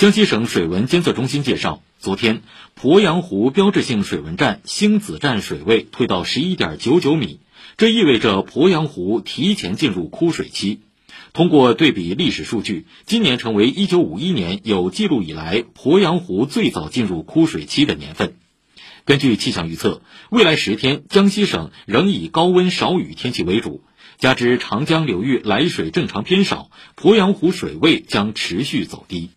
江西省水文监测中心介绍昨天鄱阳湖标志性水文站星子站水位退到十一点九九米这意味着鄱阳湖提前进入枯水期。通过对比历史数据今年成为一九五一年有记录以来鄱阳湖最早进入枯水期的年份。根据气象预测未来十天江西省仍以高温少雨天气为主加之长江流域来水正常偏少鄱阳湖水位将持续走低。